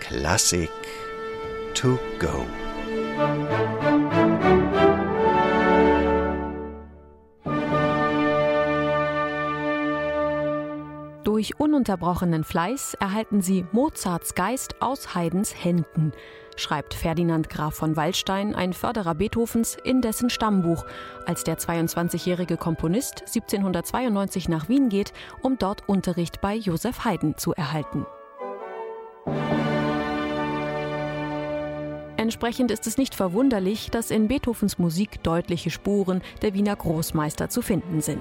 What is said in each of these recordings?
Klassik to go. Durch ununterbrochenen Fleiß erhalten sie Mozarts Geist aus Haydns Händen, schreibt Ferdinand Graf von Waldstein, ein Förderer Beethovens, in dessen Stammbuch, als der 22-jährige Komponist 1792 nach Wien geht, um dort Unterricht bei Joseph Haydn zu erhalten. Entsprechend ist es nicht verwunderlich, dass in Beethovens Musik deutliche Spuren der Wiener Großmeister zu finden sind.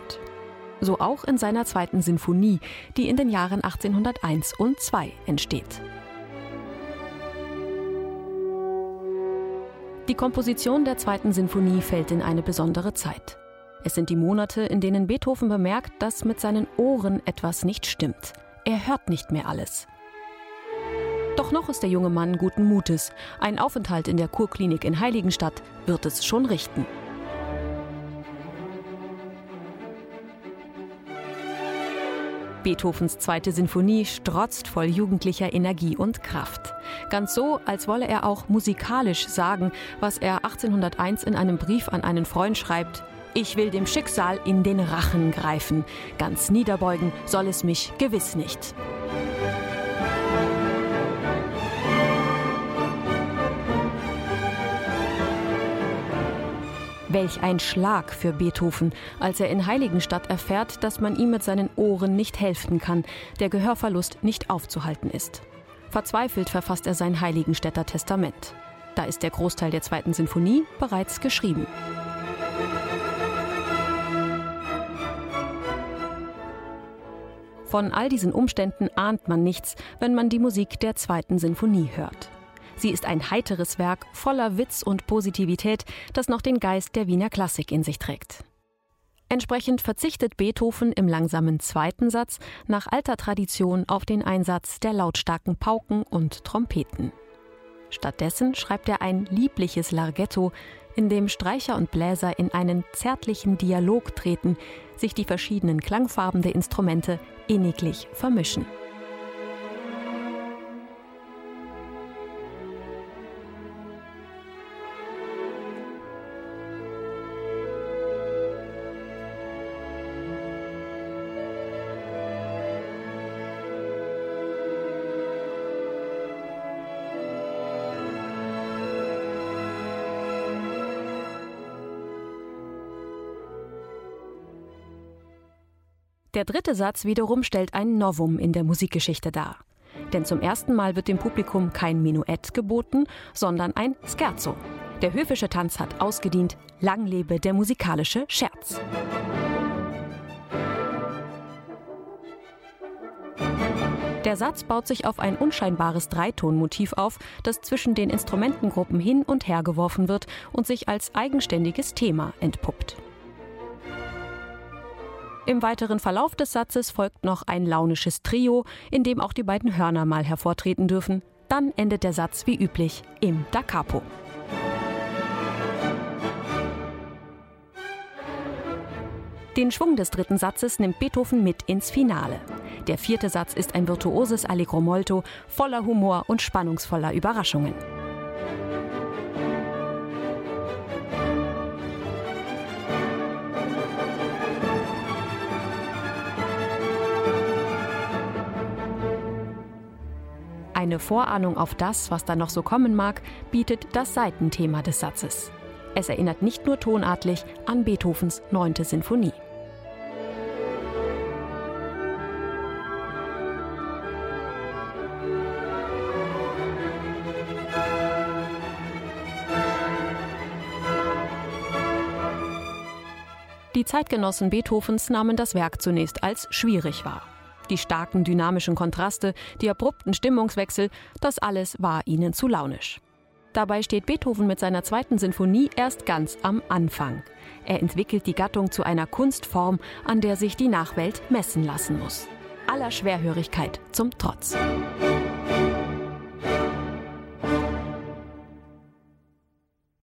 So auch in seiner zweiten Sinfonie, die in den Jahren 1801 und 2 entsteht. Die Komposition der zweiten Sinfonie fällt in eine besondere Zeit. Es sind die Monate, in denen Beethoven bemerkt, dass mit seinen Ohren etwas nicht stimmt. Er hört nicht mehr alles. Doch noch ist der junge Mann guten Mutes. Ein Aufenthalt in der Kurklinik in Heiligenstadt wird es schon richten. Beethovens zweite Sinfonie strotzt voll jugendlicher Energie und Kraft. Ganz so, als wolle er auch musikalisch sagen, was er 1801 in einem Brief an einen Freund schreibt. Ich will dem Schicksal in den Rachen greifen. Ganz niederbeugen soll es mich gewiss nicht. Welch ein Schlag für Beethoven, als er in Heiligenstadt erfährt, dass man ihm mit seinen Ohren nicht helfen kann, der Gehörverlust nicht aufzuhalten ist. Verzweifelt verfasst er sein Heiligenstädter Testament. Da ist der Großteil der zweiten Sinfonie bereits geschrieben. Von all diesen Umständen ahnt man nichts, wenn man die Musik der zweiten Sinfonie hört. Sie ist ein heiteres Werk voller Witz und Positivität, das noch den Geist der Wiener Klassik in sich trägt. Entsprechend verzichtet Beethoven im langsamen zweiten Satz nach alter Tradition auf den Einsatz der lautstarken Pauken und Trompeten. Stattdessen schreibt er ein liebliches Larghetto, in dem Streicher und Bläser in einen zärtlichen Dialog treten, sich die verschiedenen Klangfarben der Instrumente inniglich vermischen. Der dritte Satz wiederum stellt ein Novum in der Musikgeschichte dar. Denn zum ersten Mal wird dem Publikum kein Menuett geboten, sondern ein Scherzo. Der höfische Tanz hat ausgedient. Lang lebe der musikalische Scherz. Der Satz baut sich auf ein unscheinbares Dreitonmotiv auf, das zwischen den Instrumentengruppen hin und her geworfen wird und sich als eigenständiges Thema entpuppt. Im weiteren Verlauf des Satzes folgt noch ein launisches Trio, in dem auch die beiden Hörner mal hervortreten dürfen. Dann endet der Satz wie üblich im Da Capo. Den Schwung des dritten Satzes nimmt Beethoven mit ins Finale. Der vierte Satz ist ein virtuoses Allegro molto, voller Humor und spannungsvoller Überraschungen. Eine Vorahnung auf das, was da noch so kommen mag, bietet das Seitenthema des Satzes. Es erinnert nicht nur tonartlich an Beethovens neunte Sinfonie. Die Zeitgenossen Beethovens nahmen das Werk zunächst als schwierig wahr. Die starken dynamischen Kontraste, die abrupten Stimmungswechsel, das alles war ihnen zu launisch. Dabei steht Beethoven mit seiner zweiten Sinfonie erst ganz am Anfang. Er entwickelt die Gattung zu einer Kunstform, an der sich die Nachwelt messen lassen muss. Aller Schwerhörigkeit zum Trotz.